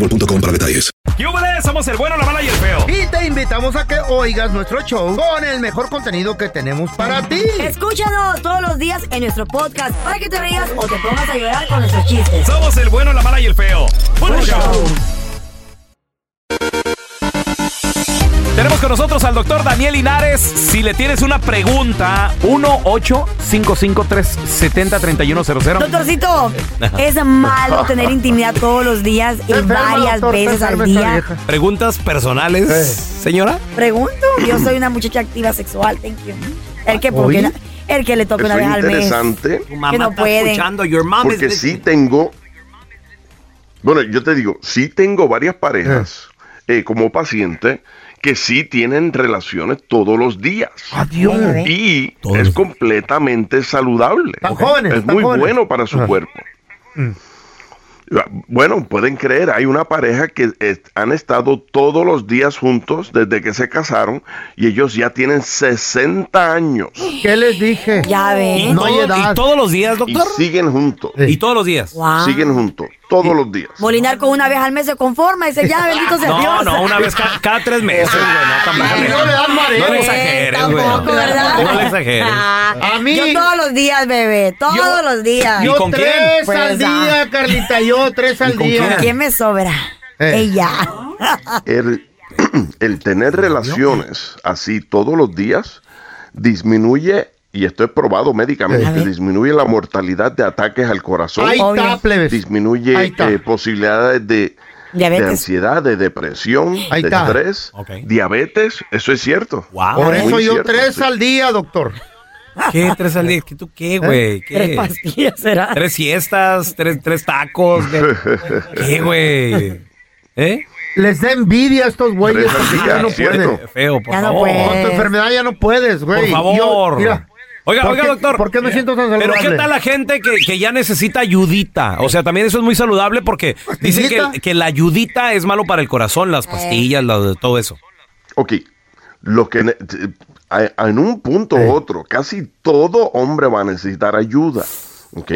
boostmobile.com para detalles. ¡Yúbales! Somos el bueno, la mala y el feo. Y te invitamos a que oigas nuestro show con el mejor contenido que tenemos para ti. Escúchanos todos los días en nuestro podcast para que te rías o te pongas a llorar con nuestros chistes. Somos el bueno, la mala y el feo. ¡Buen show! Tenemos con nosotros al doctor Daniel Linares. Si le tienes una pregunta, 1-855-370-3100. Doctorcito, ¿es malo tener intimidad todos los días y varias veces al día? Preguntas personales, señora. Pregunto, yo soy una muchacha activa sexual, thank you. El que, porque la- el que le toca una vez al mes. interesante Tu mamá Que no está pueden. escuchando. Your mom porque is sí tengo, bueno, yo te digo, sí tengo varias parejas eh, como paciente que sí tienen relaciones todos los días. Adiós. Y Todos. es completamente saludable. Están jóvenes, Es muy jóvenes. bueno para su Ajá. cuerpo. Mm. Bueno, pueden creer, hay una pareja que eh, han estado todos los días juntos desde que se casaron y ellos ya tienen 60 años ¿Qué les dije? Ya. No edad. ¿Y todos los días, y doctor? siguen juntos. Sí. ¿Y todos los días? Wow. Siguen juntos todos los días. Molinar con una vez al mes se conforma y dice, ya, bendito sea No, Dios. no, una vez ca- cada, tres meses, güey. No, tampoco. No le dan mareo. No le exageres, güey. tampoco, ¿verdad? No le exageres. Ah, A mí- Yo todos los días, bebé. Todos Yo- los días. Yo con quién? tres Pues, al día, Carlita, yo tres al con día. quién? ¿Quién me sobra? Eh. Ella. el, el tener relaciones así todos los días disminuye, y esto es probado médicamente, disminuye la mortalidad de ataques al corazón, Ahí está, plebes. disminuye Ahí está. eh, posibilidades de, ansiedad, de depresión, Ahí de está. estrés, diabetes, eso es cierto. Wow. Por Muy eso yo cierto, tres sí. al día, doctor. ¿Qué? ¿Tres al día? ¿Qué, ¿Tú qué, güey? ¿Qué? Tres pastillas será. ¿Tres siestas? ¿Tres, tres tacos? ¿Qué, ¿Qué, güey? ¿Eh? Les da envidia a estos güeyes porque ya no pueden. Feo, por Ya no favor. puede. Con tu enfermedad ya no puedes, güey. Por Yo- favor. mira, oiga, ¿por oiga, qué- doctor. ¿Por qué me siento tan saludable? Pero ¿qué tal la gente que, que ya necesita ayudita? O sea, también eso es muy saludable porque dicen ¿Pastillita? que, que la ayudita es malo para el corazón, las pastillas, la- todo eso. Ok, lo que en un punto u otro, casi todo hombre va a necesitar ayuda. Ok.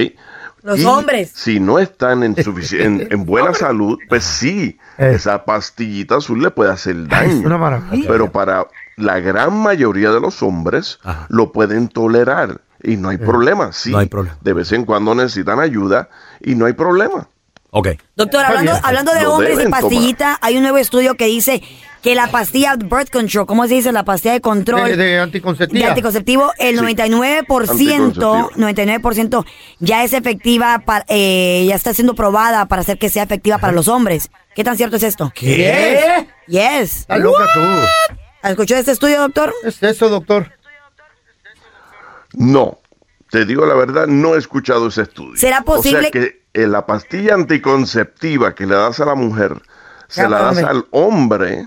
Los Y hombres. Si no están en, sufici- en, en buena salud, pues sí, Eh. esa pastillita azul le puede hacer daño. es una maravilla. Pero para la gran mayoría de los hombres Ajá. lo pueden tolerar y no hay problema. Sí, No hay problema. de vez en cuando necesitan ayuda y no hay problema. Ok. Doctor, hablando, hablando de Lo hombres y tomar. pastillita, hay un nuevo estudio que dice que la pastilla birth control, ¿cómo se dice? La pastilla de control De, de de anticonceptiva. anticonceptivo, el Sí. 99%, Anticonceptiva. 99% ya es efectiva, para, eh, ya está siendo probada para hacer que sea efectiva para los hombres. ¿Qué tan cierto es esto? ¿Qué? Yes. Está loca tú. ¿Escuchó este estudio, doctor? Es eso, doctor. No, te digo la verdad, no he escuchado ese estudio. ¿Será posible- O sea que eh, la pastilla anticonceptiva que le das a la mujer, se la das al hombre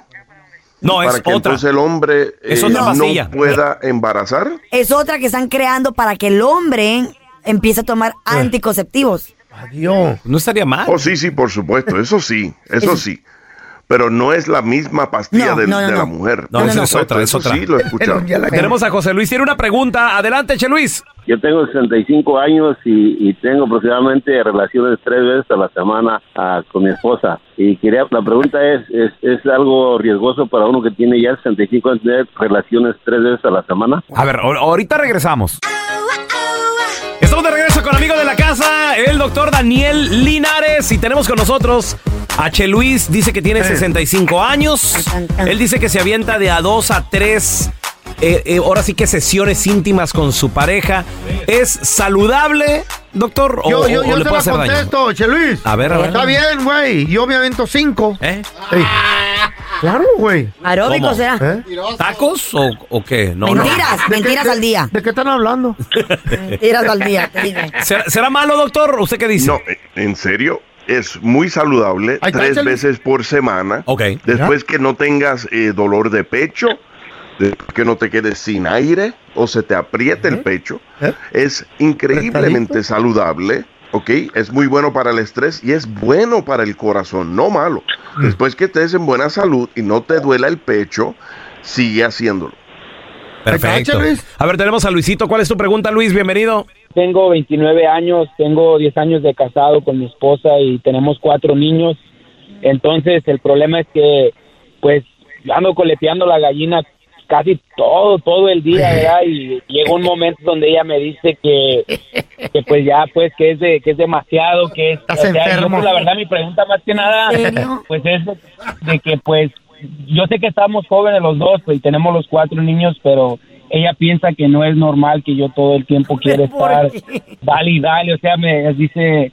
No, es para que otra. entonces el hombre Es eh, otra no pueda embarazar. Es otra que están creando para que el hombre empiece a tomar anticonceptivos. Adiós. No estaría mal. Oh, sí, sí, por supuesto, eso sí, eso sí. Pero no es la misma pastilla No, del- no, no, de la no. mujer. No, es otra, es eso otra. Sí, lo Tenemos a José Luis. Tiene una pregunta. Adelante, Che Luis. Yo tengo 65 años y, y tengo aproximadamente relaciones tres veces a la semana ah, con mi esposa. Y quería, la pregunta es, es, ¿es algo riesgoso para uno que tiene ya 65 años tener relaciones tres veces a la semana? A ver, ahor- ahorita regresamos. Estamos de regreso con amigo de la casa, el doctor Daniel Linares. Y tenemos con nosotros a Che Luis. Dice que tiene 65 años. Él dice que se avienta de a dos a tres. eh, eh, ahora sí que sesiones íntimas con su pareja. ¿Es saludable, doctor? ¿O, Yo, yo, o yo le puede la hacer daño? contesto, Che Luis. A ver, a ver. Está bien, güey. Yo me avento cinco. ¿Eh? Ey. Claro, güey. Aeróbico será. ¿Eh? ¿Tacos o, o qué? No. Mentiras, ¿De mentiras qué- al día. ¿De qué están hablando? Mentiras al día, te. ¿Será, será malo, doctor? ¿Usted qué dice? No, eh, en serio, es muy saludable, tres veces por semana. Ok. Después que no tengas eh, dolor de pecho, de- que no te quedes sin aire o se te apriete el pecho, ¿Eh? es increíblemente saludable. ¿ok? Es muy bueno para el estrés y es bueno para el corazón, no malo. Mm. Después que estés en buena salud y no te duela el pecho, sigue haciéndolo. Perfecto. A ver, tenemos a Luisito. ¿Cuál es tu pregunta, Luis? Bienvenido. Tengo 29 años, tengo 10 años de casado con mi esposa y tenemos cuatro niños. Entonces el problema es que pues yo ando coleteando la gallina casi todo, todo el día, ¿verdad? Y llega un momento donde ella me dice que, que pues ya, pues que es de, que es demasiado, que es, Estás o sea, yo, enfermo. pues, la verdad mi pregunta más que nada, pues es de, de que pues yo sé que estamos jóvenes los dos, pues y tenemos los cuatro niños, pero ella piensa que no es normal que yo todo el tiempo quiera ¿Por estar dale y dale, o sea, me dice,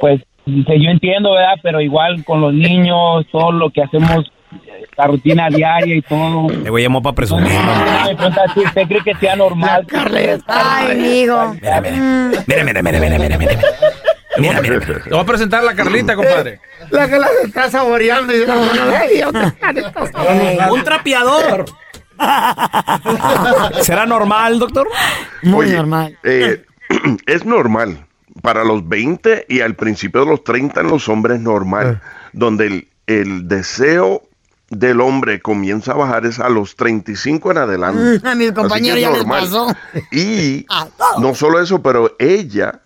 pues, dice, yo entiendo, ¿verdad? Pero igual con los niños, todo lo que hacemos, la rutina diaria y todo. Le voy a llamar para presumir. Me pregunta si usted cree que sea normal. Ay, amigo. Mira, mira. Mira, mira, mira, mira, mira, mira. Mira. Te voy a presentar a la Carlita, compadre. La que la está saboreando y de la mano. Ay, Dios, te está saboreando. Un trapeador. ¿Será normal, doctor? Muy Oye, normal. eh, es normal. Para los 20 y al principio de los 30 en los hombres normal. Donde el, el deseo del hombre comienza a bajar es a los 35 en adelante. Mm, a mis compañeros ya les pasó. Y A todos. no solo eso, pero ella,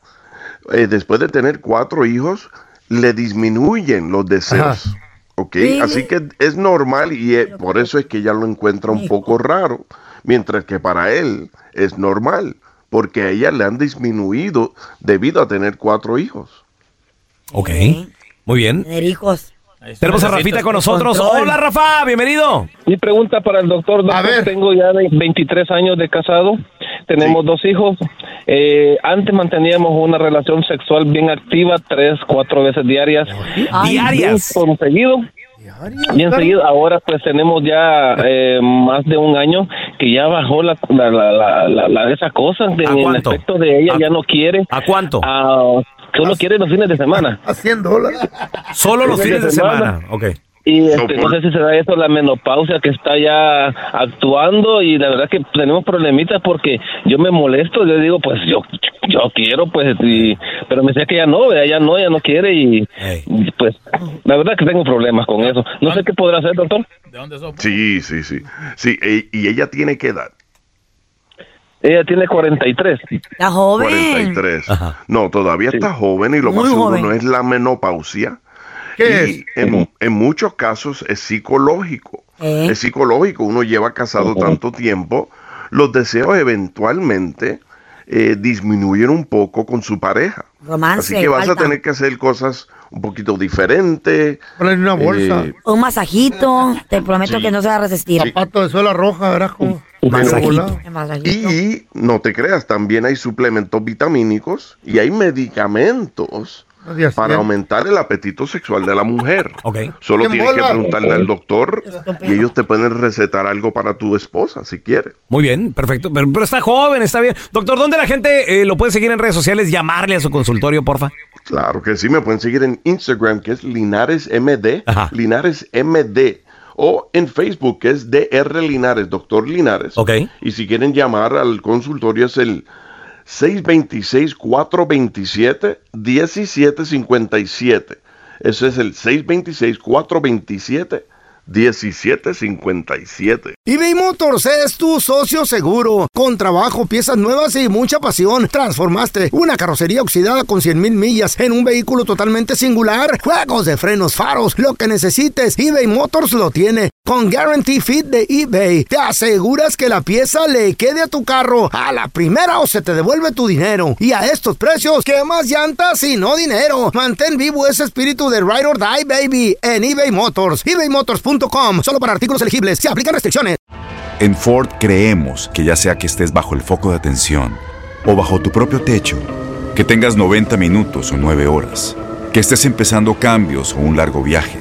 eh, después de tener cuatro hijos, le disminuyen los deseos. Ajá. ¿Ok? Really? Así que es normal y eh, por eso es que ella lo encuentra un poco raro, mientras que para él es normal, porque a ella le han disminuido debido a tener cuatro hijos. Ok. Muy bien. Tener hijos. Tenemos a Rafita con nosotros. Control. Hola, Rafa. Bienvenido. Mi pregunta para el doctor, doctor, A ver. tengo ya de 23 años de casado, tenemos Sí. dos hijos. Eh, antes manteníamos una relación sexual bien activa, tres, cuatro veces diarias. Ay, Diarias. Bien por seguido. Bien seguido, ahora pues tenemos ya eh, más de un año que ya bajó la, la, la, la, la- la- esa cosa, de, ¿A el cuánto? efecto de ella ¿A- ya no quiere. ¿A cuánto? Ah, solo quiere los fines de semana. A 100 dólares. Solo los fines de semana. Ok. Y este, No, sé si será eso la menopausia que está ya actuando y la verdad que tenemos problemitas porque yo me molesto, yo digo pues yo yo quiero pues y, pero me dice que ya no, ¿verdad? ya no, ya no quiere y, pues la verdad que tengo problemas con eso. No sé qué podrá hacer, doctor. ¿De dónde sos? Sí, sí, sí. Sí, e- y ella tiene que edad. Ella tiene 43. Está joven. 43. Ajá. No, todavía está joven y lo Muy más seguro no es la menopausia. ¿Qué y es? En, en muchos casos es psicológico. ¿Eh? Es psicológico. Uno lleva casado tanto tiempo, los deseos eventualmente eh, disminuyen un poco con su pareja. Romance, Así que vas falta. a tener que hacer cosas un poquito diferentes. Ponle una bolsa. Eh, Un masajito. Te prometo Sí. que no se va a resistir. Zapato de suela roja, verás cómo. Masajito. Un masajito. Y no te creas, también hay suplementos vitamínicos y hay medicamentos Para bien. aumentar el apetito sexual de la mujer. Ok. Solo ¿Quién tienes que preguntarle al doctor y ellos te pueden recetar algo para tu esposa si quieres. Muy bien, perfecto. Pero, pero está joven, está bien. Doctor, ¿dónde la gente eh, lo puede seguir en redes sociales? Llamarle a su consultorio, porfa. Claro que sí, me pueden seguir en Instagram que es Linares MD, Ajá. Linares MD, o en Facebook que es DR Linares, Doctor Linares. Ok. Y si quieren llamar al consultorio es el 626-427-1757. Ese es el 626-427-1757. 1757. eBay Motors es tu socio seguro. Con trabajo, piezas nuevas y mucha pasión. Transformaste una carrocería oxidada con 100 mil millas en un vehículo totalmente singular. Juegos de frenos, faros, lo que necesites, eBay Motors lo tiene. Con Guarantee Fit de eBay, te aseguras que la pieza le quede a tu carro a la primera o se te devuelve tu dinero. Y a estos precios, ¿qué más llantas y no dinero? Mantén vivo ese espíritu de Ride or Die, baby, en eBay Motors. ebaymotors.com. Solo para artículos elegibles. Se aplican restricciones. En Ford creemos que ya sea que estés bajo el foco de atención o bajo tu propio techo, que tengas 90 minutos o 9 horas, que estés empezando cambios o un largo viaje,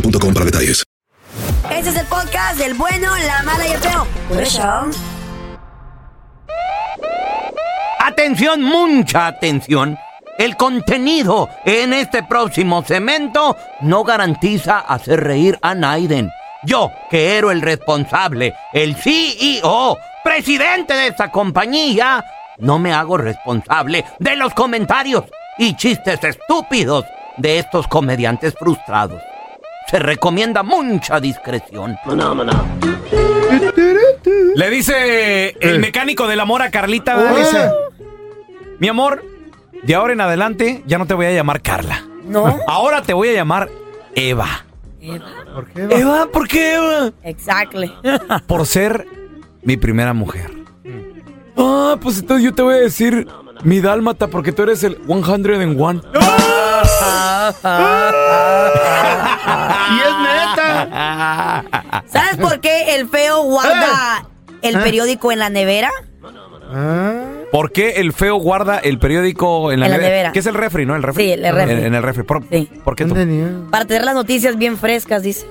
boostmobile.com para detalles. Este es el podcast del bueno, la mala y el feo. Por eso. Atención, mucha atención. El contenido en este próximo cemento no garantiza hacer reír a Naiden. Yo, que era el responsable, el CEO, presidente de esta compañía, no me hago responsable de los comentarios y chistes estúpidos de estos comediantes frustrados. Se recomienda mucha discreción. Le dice el mecánico del amor a Carlita, ¿verdad? Le dice, mi amor, de ahora en adelante ya no te voy a llamar Carla. No. Ahora te voy a llamar Eva. Eva. ¿Por qué? Eva, ¿por qué Eva? Exactly. Por ser mi primera mujer. Ah, pues entonces yo te voy a decir mi dálmata porque tú eres el 101. Y es neta. ¿Sabes por qué el feo guarda el periódico en la nevera? ¿Por qué el feo guarda el periódico en la, En la nevera? nevera. ¿Qué es el refri, no? El refri. Sí, el refri. En, en el refri. ¿Por, Sí. ¿por qué tú? Para tener las noticias bien frescas, dice.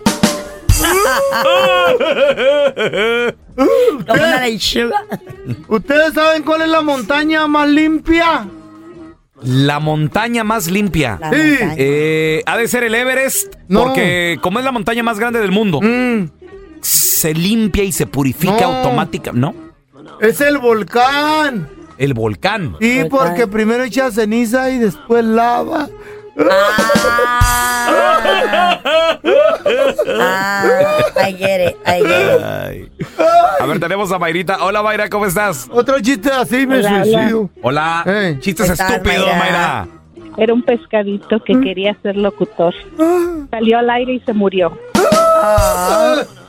¿Ustedes saben cuál es la montaña más limpia? La montaña más limpia. La Sí. montaña. Eh, ha de ser el Everest, No. porque como es la montaña más grande del mundo, Mm, se limpia y se purifica No. automáticamente, ¿no? es el volcán. El volcán. Sí, porque primero echa ceniza y después lava. Ah, I get it, I get it. Ay. A ver, tenemos a Mayrita. Hola, Mayra, ¿cómo estás? Otro chiste así me Hola, suicido. Hola. Eh. Chistes ¿Qué tal, Ah. estúpidos, Mayra? Mayra. Era un pescadito que quería ser locutor. Salió al aire y se murió.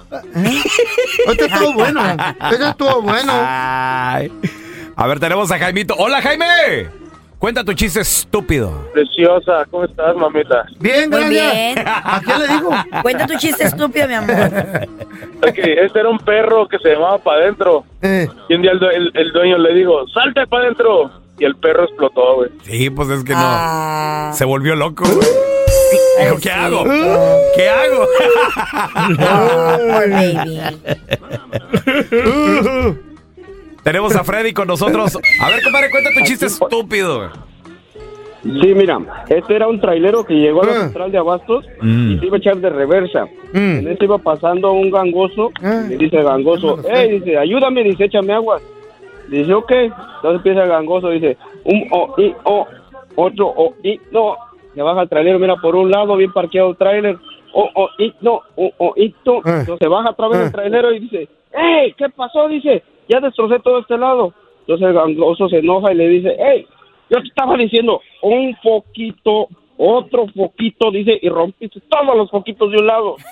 Este estuvo bueno. Este estuvo bueno. Ay. A ver, tenemos a Jaimito. Hola, Jaime. Cuenta tu chiste estúpido. Preciosa, ¿cómo estás, mamita? Bien, Muy gracias. bien. ¿A quién le digo? Cuenta tu chiste estúpido, mi amor. Ok, este era un perro que se llamaba para adentro. Eh, Y un día el, due- el- el dueño le dijo, salte para adentro. Y el perro explotó, güey. Sí, pues es que no. Ah, Se volvió loco. güey. Dijo, ¿qué hago? pobrecito. ¿Qué hago? Ah, baby. Tenemos a Freddy con nosotros. A ver, compadre, cuenta tu chiste estúpido. Sí, mira, este era un trailero que llegó a la Ah. central de abastos Mm. y se iba a echar de reversa. mm. En este iba pasando un gangoso Ah. y le dice el gangoso, hey, dice, ayúdame, dice, échame agua. Dice, ok. Entonces empieza el gangoso, dice, un o, i, o, otro o, i, no. Se baja el trailero, mira, por un lado, bien parqueado el trailer. O, o, i, no, o, o, i, no. Ah. Entonces se baja otra vez Ah. el trailero y dice, hey, ¿qué pasó? Dice, ya destrocé todo este lado. Entonces el gangoso se enoja y le dice, hey, yo te estaba diciendo un poquito otro foquito, dice, y rompiste todos los foquitos de un lado.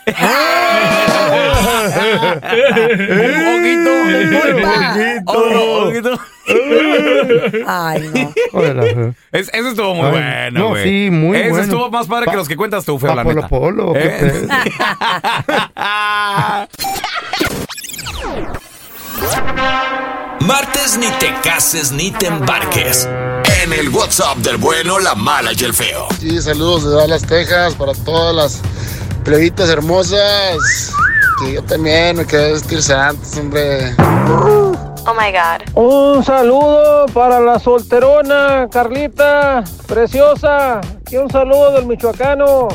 Un poquito. Ay, no. Es- eso estuvo muy Ay, bueno, no, güey. sí, muy Ese bueno. estuvo más padre que los que cuentas tú, feo, pa la Polo neta. Polo, ¿Eh? Martes ni te cases ni te embarques. En el WhatsApp del bueno, la mala y el feo. Sí, saludos de Dallas, Texas, para todas las plebitas hermosas. Que yo también me quedé vestir santos, hombre. Oh my God. Un saludo para la solterona, Carlita, preciosa. Aquí un saludo del michoacano.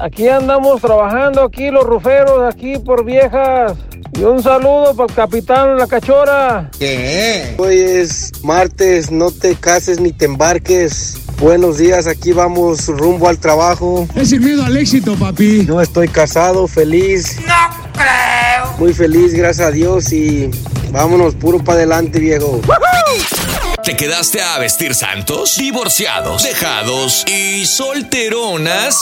Aquí andamos trabajando, aquí los ruferos, aquí por viejas. Y un saludo para el capitán La Cachora. ¿Qué? Hoy es martes, no te cases ni te embarques. Buenos días, aquí vamos rumbo al trabajo. Es el miedo al éxito, papi. No estoy casado, feliz. No creo. Muy feliz, gracias a Dios y vámonos puro para adelante, viejo. ¿Te quedaste a vestir santos? Divorciados, dejados y solteronas.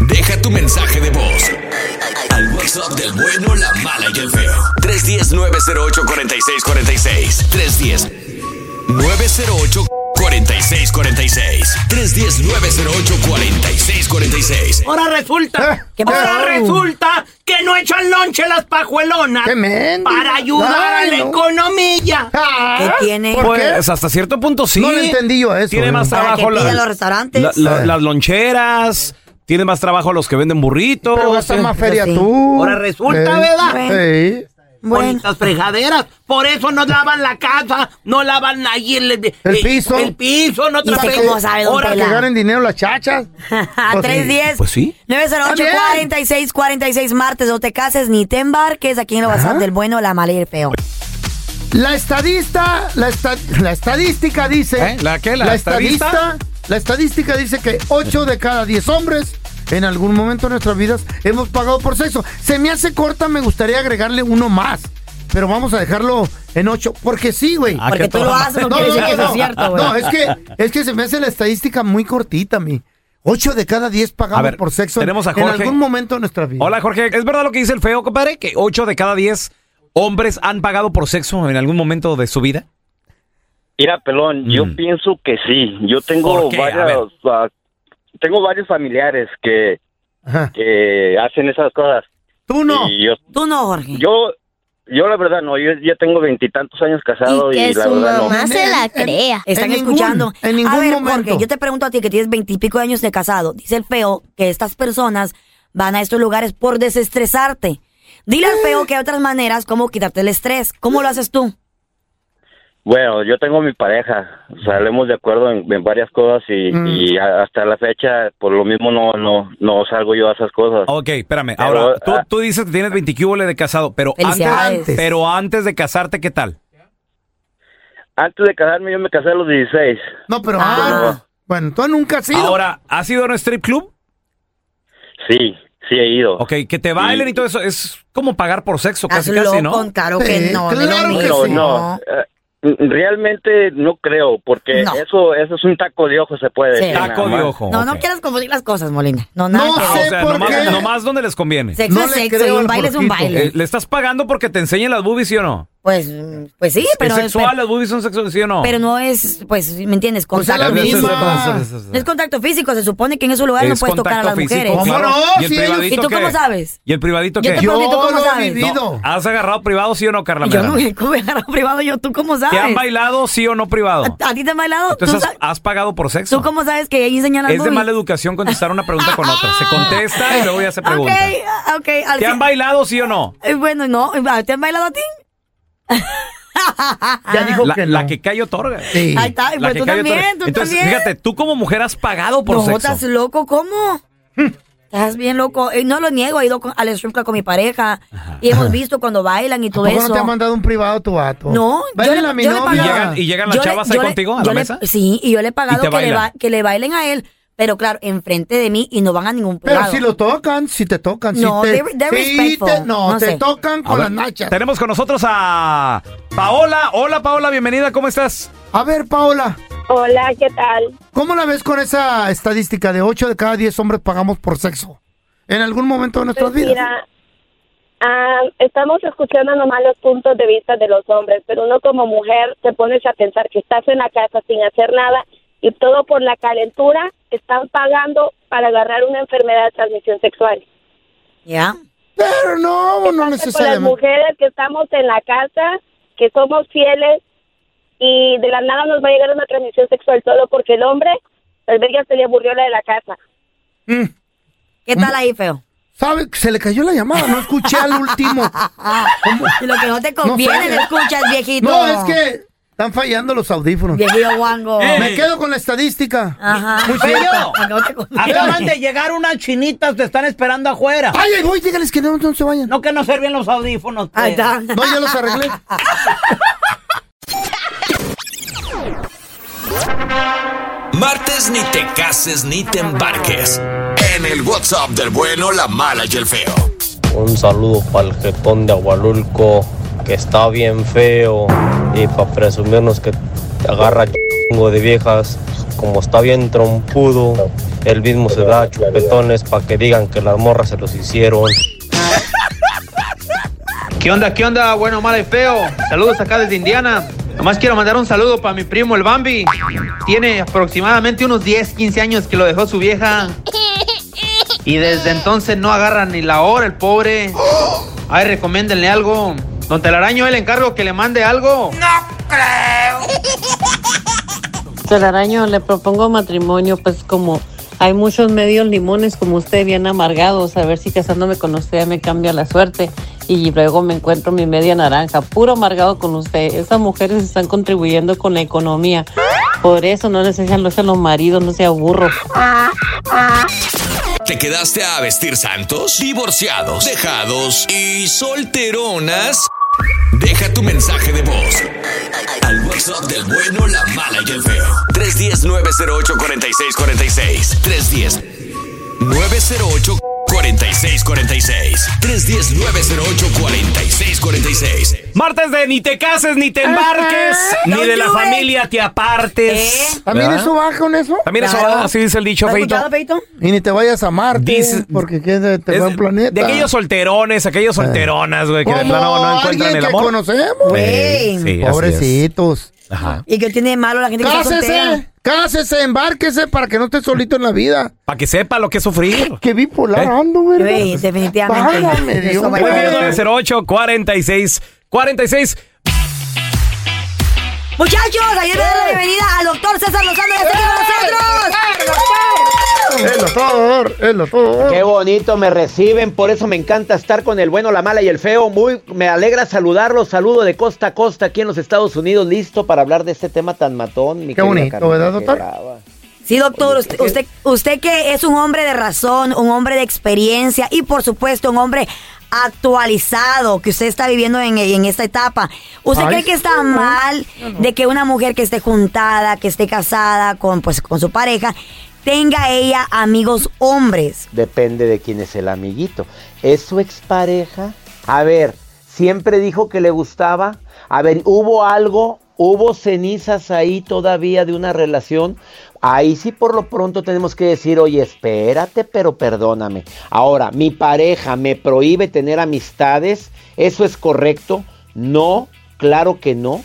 Deja tu mensaje de voz al WhatsApp del bueno, la mala y el feo. 310-908-4646. 310-908-4646. 310-908-4646. Ahora resulta, ahora resulta que no echan lonche las pajuelonas para ayudar a la economía. ¿Qué tiene? Pues hasta cierto punto sí. No lo entendí yo eso, Tiene eh. más trabajo la- los restaurantes. la- la- las loncheras. Tiene más trabajo los que venden burritos. Pero gastas más feria tú. Ahora resulta, Eh, ¿verdad? sí. Bonitas fregaderas. Por eso no lavan la casa, no lavan ahí el, El piso. El piso, no ¿Y usted trapean. cómo sabe, don Ahora? Que ganen dinero las chachas. A Pues sí. 310 Pues sí. 908-4646 martes. No te cases ni te embarques aquí en el WhatsApp del bueno, la mala y el feo. La estadista, la, esta- la estadística dice. ¿Eh? ¿La qué? ¿La estadista? estadista? La estadística dice que 8 de cada 10 hombres en algún momento de nuestras vidas hemos pagado por sexo. Se me hace corta, me gustaría agregarle uno más. Pero vamos a dejarlo en 8. Porque sí, güey. Ah, Porque tú lo haces, no decir que eso es cierto, güey. No, es que, es que se me hace la estadística muy cortita, mi. 8 de cada 10 pagamos A ver, por sexo tenemos a en Jorge. algún momento de nuestra vida. Hola, Jorge. ¿Es verdad lo que dice el feo, compadre? Que 8 de cada 10 hombres han pagado por sexo en algún momento de su vida. Mira, pelón, yo pienso que sí. Yo tengo Mm. ¿Por tengo varios familiares que, que hacen esas cosas. Tú no. Tú no, Jorge. Yo, yo la verdad no. Yo ya tengo veintitantos años casado y, la verdad no. Están en ningún- escuchando. en ningún a ver, momento. Jorge, yo te pregunto a ti que tienes veintipico años de casado. Dice el feo que estas personas van a estos lugares por desestresarte. Dile al feo que hay otras maneras como quitarte el estrés. ¿Cómo lo haces tú? Bueno, yo tengo mi pareja, hablemos de acuerdo en, en varias cosas y, Mm. y a- hasta la fecha, por lo mismo no, no, no salgo yo a esas cosas. Ok, espérame. Pero, Ahora, tú, ah, tú dices que tienes 20 cúboles de casado, pero antes, pero antes de casarte, ¿qué tal? Antes de casarme yo me casé a los 16. No, pero Ah. antes. Bueno, tú nunca has ido. Ahora, ¿has ido a un strip club? Sí, sí he ido. Ok, que te bailen y todo eso es como pagar por sexo, casi, Hazlo casi, ¿no? con claro que no, no, no, eh, realmente no creo, porque No. eso, eso es un taco de ojo, se puede Sí. decir. Taco de ojo. No, no quieras confundir las cosas, Molina. No, nada No que sé. O sea, por nomás, qué. nomás donde les conviene. Sexo No es le sexo y un baile es un baile. Eh, ¿Le estás pagando porque te enseñen las boobies, sí o no? Pues, pues sí, pero ¿Es sexual? ¿Las boobies son sexuales, sí o no? Pero no es, pues, ¿me entiendes? Pues es Contacto la físico. misma. No es contacto físico, se supone que en esos lugares no Es puedes tocar a las mujeres. claro. no? ¿Y el privadito ¿Y tú qué? cómo sabes? ¿Y el privadito Yo qué? te Yo pregunto, ¿tú cómo lo he sabes? vivido. No, ¿Has agarrado privado, sí o no, Carla Yo no ¿cómo he agarrado privado yo, ¿tú cómo sabes? ¿Te han bailado, sí o no, privado? ¿A, a ti te han bailado? ¿Tú, Entonces, ¿has, sabes- has pagado por sexo? tú cómo sabes que ahí enseñan las Es de mala educación contestar una pregunta con otra. Se contesta y luego ya se pregunta. Ok, ah, ok. al ¿Te han bailado, sí o no? Eh, Bueno, no. ¿Te han bailado a ti? Ya dijo La, que no. la que cae otorga. Sí. Ahí está, La pues que tú cae también, otorga. tú Entonces, también. fíjate, tú como mujer has pagado por no, sexo. estás loco, ¿cómo? Estás bien loco. Eh, no lo niego, he ido con, al strip club con mi pareja y hemos visto cuando bailan y todo ¿Por qué eso. no te ha mandado un privado tu vato? No, yo le- a mi yo le novia. ¿Y llegan, y llegan las Yo chavas ahí le- contigo a la le- mesa? Sí, y yo le he pagado que le, ba- que le bailen a él, pero claro, enfrente de mí y no van a ningún Pero si lo tocan, si te tocan, si No, te, they're- they're te- no, No te sé. tocan con ver, las nachas. Tenemos con nosotros a Paola. Hola, Paola, bienvenida, ¿cómo estás? A ver, Paola. Hola, ¿qué tal? ¿Cómo la ves con esa estadística de 8 de cada 10 hombres pagamos por sexo? En algún momento de nuestras Pues vidas. mira, ah, estamos escuchando nomás los puntos de vista de los hombres, pero uno como mujer te pones a pensar que estás en la casa sin hacer nada y todo por la calentura están pagando para agarrar una enfermedad de transmisión sexual. ¿Ya? Pero no, no Con las necesariamente. mujeres que estamos en la casa, que somos fieles y de la nada nos va a llegar una transmisión sexual solo porque el hombre, tal vez ya se le aburrió la de la casa. ¿Qué tal ahí, feo? ¿Sabe? Se le cayó la llamada, no escuché al último. Y lo que no te conviene, no escuchas, viejito. No, es que están fallando los audífonos. Viejito guango. Me quedo con la estadística. Ajá. Muy cierto. acaban de llegar unas chinitas, te están esperando afuera. Ay, ay, voy, dígales que no, no se vayan. No que no sirven los audífonos. pues. Ahí está. No, ya los arreglé. Martes ni te cases ni te embarques. En el WhatsApp del bueno, la mala y el feo. Un saludo para el jetón de Agualulco, que está bien feo. Y para presumirnos que agarra chingo de viejas, como está bien trompudo, él mismo se da chupetones para que digan que las morras se los hicieron. ¿Qué onda, qué onda? Bueno, mal y feo. Saludos acá desde Indiana. Nomás quiero mandar un saludo para mi primo el Bambi. Tiene aproximadamente unos 10, 15 años que lo dejó su vieja. Y desde entonces no agarra ni la hora el pobre. Ay, recomiéndenle algo. Don Telaraño, él encargo que le mande algo. Telaraño, le propongo matrimonio, pues como hay muchos medios limones como usted, bien amargados, a ver si casándome con usted me cambia la suerte. Y luego me encuentro mi media naranja, puro amargado con usted. Esas mujeres están contribuyendo con la economía. Por eso no necesitan los los maridos, no sea burro. ¿Te quedaste a vestir santos, divorciados, dejados y solteronas? Deja tu mensaje de voz al WhatsApp del bueno, la mala y el feo. 310-908-4646. 310-908-4646. 310-908-4646. Martes de ni te cases, ni te embarques, ni de la familia te apartes. ¿También ¿Verdad? eso va con eso? También eso va, así dice el dicho, ¿Has Feito. Y ni te vayas a Marte, Dice- porque te va un planeta. De aquellos solterones, aquellos solteronas, güey, que de plano no encuentran el que amor. conocemos. Sí, sí, así Pobrecitos. Ajá. ¿Y qué tiene de malo la gente que está soltera? Cásese, cásese, embárquese para que no esté solito en la vida. Para que sepa lo que es sufrir. Qué bipolar ¿Eh? ando, ¿verdad? Sí, definitivamente. Válgame Dios. Eso va a Muy bien, llegar. 908 46 46 Muchachos, ayer le doy la bienvenida al doctor César Lozano de aquí con nosotros. El doctor, el doctor. Qué bonito me reciben, por eso me encanta estar con el bueno, la mala y el feo. Muy me alegra saludarlos, saludo de costa a costa aquí en los Estados Unidos, listo para hablar de este tema tan matón. Mi Qué bonito, ¿verdad, doctor? Sí, doctor, usted, usted, usted que es un hombre de razón, un hombre de experiencia y por supuesto un hombre actualizado que usted está viviendo en, en esta etapa. ¿Usted Ay, cree que está mal de que una mujer que esté juntada, que esté casada con, pues, con su pareja, tenga ella amigos hombres? Depende de quién es el amiguito. ¿Es su expareja? A ver, siempre dijo que le gustaba. A ver, ¿hubo algo? ¿Hubo cenizas ahí todavía de una relación? Ahí sí por lo pronto tenemos que decir, oye, espérate, pero perdóname. Ahora, mi pareja me prohíbe tener amistades, ¿eso es correcto? No, claro que no.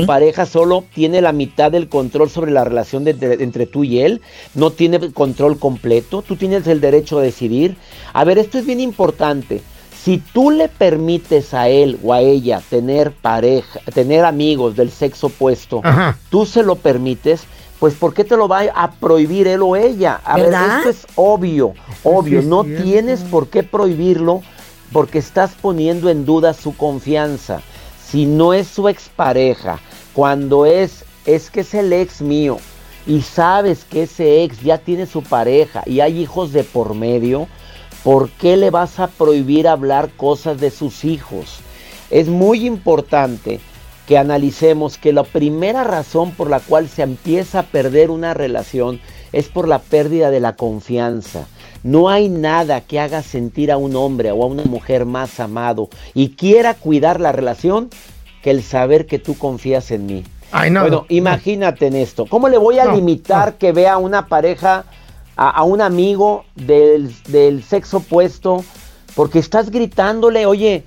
Tu pareja solo tiene la mitad del control sobre la relación de- de- entre tú y él, no tiene control completo, tú tienes el derecho a decidir. A ver, esto es bien importante. Si tú le permites a él o a ella tener pareja, tener amigos del sexo opuesto, Ajá. tú se lo permites, pues ¿por qué te lo va a prohibir él o ella? A ¿Verdad? ver, esto es obvio, obvio, no cierto. tienes por qué prohibirlo porque estás poniendo en duda su confianza. Si no es su expareja, cuando es, es que es el ex mío y sabes que ese ex ya tiene su pareja y hay hijos de por medio, ¿por qué le vas a prohibir hablar cosas de sus hijos? Es muy importante que analicemos que la primera razón por la cual se empieza a perder una relación es por la pérdida de la confianza. No hay nada que haga sentir a un hombre o a una mujer más amado y quiera cuidar la relación que el saber que tú confías en mí. Ay, no. Bueno, imagínate en esto. ¿Cómo le voy a limitar que vea a una pareja, a, a un amigo del, del sexo opuesto? Porque estás gritándole, oye,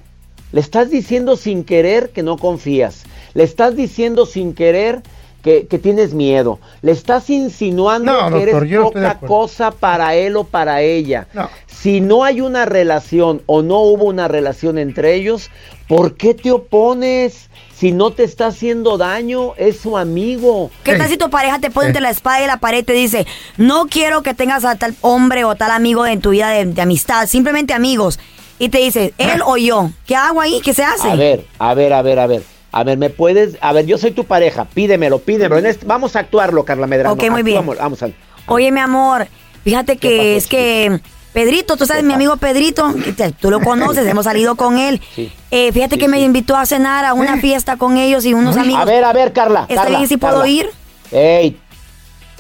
le estás diciendo sin querer que no confías. Le estás diciendo sin querer que, que tienes miedo. Le estás insinuando No, que doctor, eres poca cosa para él o para ella. No. Si no hay una relación o no hubo una relación entre ellos, ¿por qué te opones? Si no te está haciendo daño, es su amigo. ¿Qué tal si tu pareja te pone entre la espada y la pared y te dice, no quiero que tengas a tal hombre o tal amigo en tu vida de, de amistad, simplemente amigos? Y te dice, él o yo, ¿qué hago ahí? ¿Qué se hace? A ver, a ver, a ver, a ver. A ver, ¿me puedes? A ver, yo soy tu pareja, pídemelo, pídemelo. Este- vamos a actuarlo, Carla Medrano. Ok, muy bien. Actuamos, Vamos a... Oye, mi amor, fíjate que es que Pedrito, tú sabes, mi amigo Pedrito, tú lo conoces, hemos salido con él. Eh, fíjate que me invitó a cenar a una fiesta con ellos y unos amigos. A ver, a ver, Carla. ¿Está Carla, bien si puedo ir? Ey.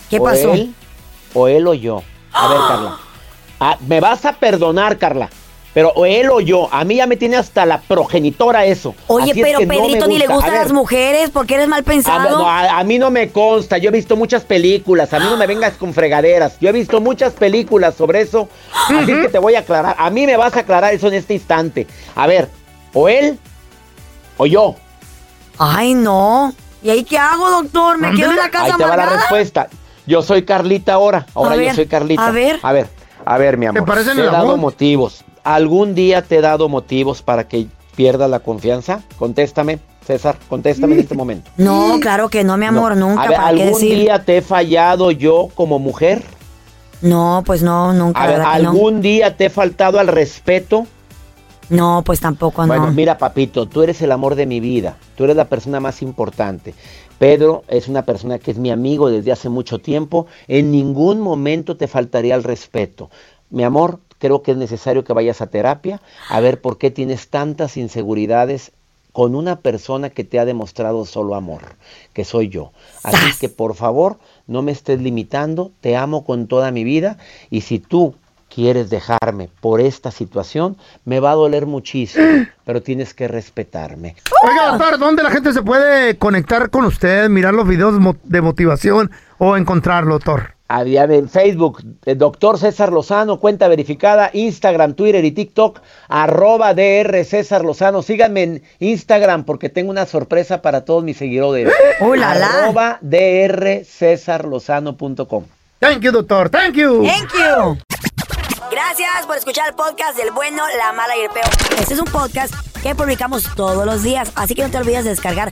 ¿Qué o pasó? Él, o él o yo. A ver, Carla. Ah, me vas a perdonar, Carla. Pero o él o yo. A mí ya me tiene hasta la progenitora eso. Oye, Así es pero no Pedrito ni le gusta. A gustan ver, las mujeres porque eres mal A, pensado. no, a- a mí no me consta, yo he visto muchas películas, a mí no me vengas con fregaderas, yo he visto muchas películas sobre eso, así que te voy a aclarar, a mí me vas a aclarar eso en este instante. A ver, o él o yo. Ay, no. ¿Y ahí qué hago, doctor? ¿Me quedo en la casa Ahí te va la respuesta. Yo soy Carlita ahora, ahora A yo ver, soy Carlita. a ver. a ver, a ver, mi amor. parecen te he dado amor? motivos. ¿Algún día te he dado motivos para que pierdas la confianza? Contéstame, César, contéstame en este momento. No, claro que no, mi amor, No. nunca. A ver, ¿para qué ¿algún decir? día te he fallado yo como mujer? No, pues no, nunca. A ver, ¿verdad que no? ¿algún día te he faltado al respeto? No, pues tampoco, no. Bueno, mira, papito, tú eres el amor de mi vida. Tú eres la persona más importante. Pedro es una persona que es mi amigo desde hace mucho tiempo. En ningún momento te faltaría el respeto. Mi amor, creo que es necesario que vayas a terapia a ver por qué tienes tantas inseguridades con una persona que te ha demostrado solo amor, que soy yo. Así que por favor, no me estés limitando, te amo con toda mi vida y si tú quieres dejarme por esta situación, me va a doler muchísimo, pero tienes que respetarme. Oiga, doctor, ¿dónde la gente se puede conectar con usted, mirar los videos de motivación o encontrarlo, doctor? Había en Facebook, eh, doctor César Lozano, cuenta verificada, Instagram, Twitter y TikTok, arroba DR César Lozano. Síganme en Instagram porque tengo una sorpresa para todos mis seguidores. ¡Uh, la, la! Arroba drcesarlozano.com. Thank you, doctor. Thank you. Thank you. Gracias por escuchar el podcast del bueno, la mala y el peor. Este es un podcast que publicamos todos los días, así que no te olvides de descargar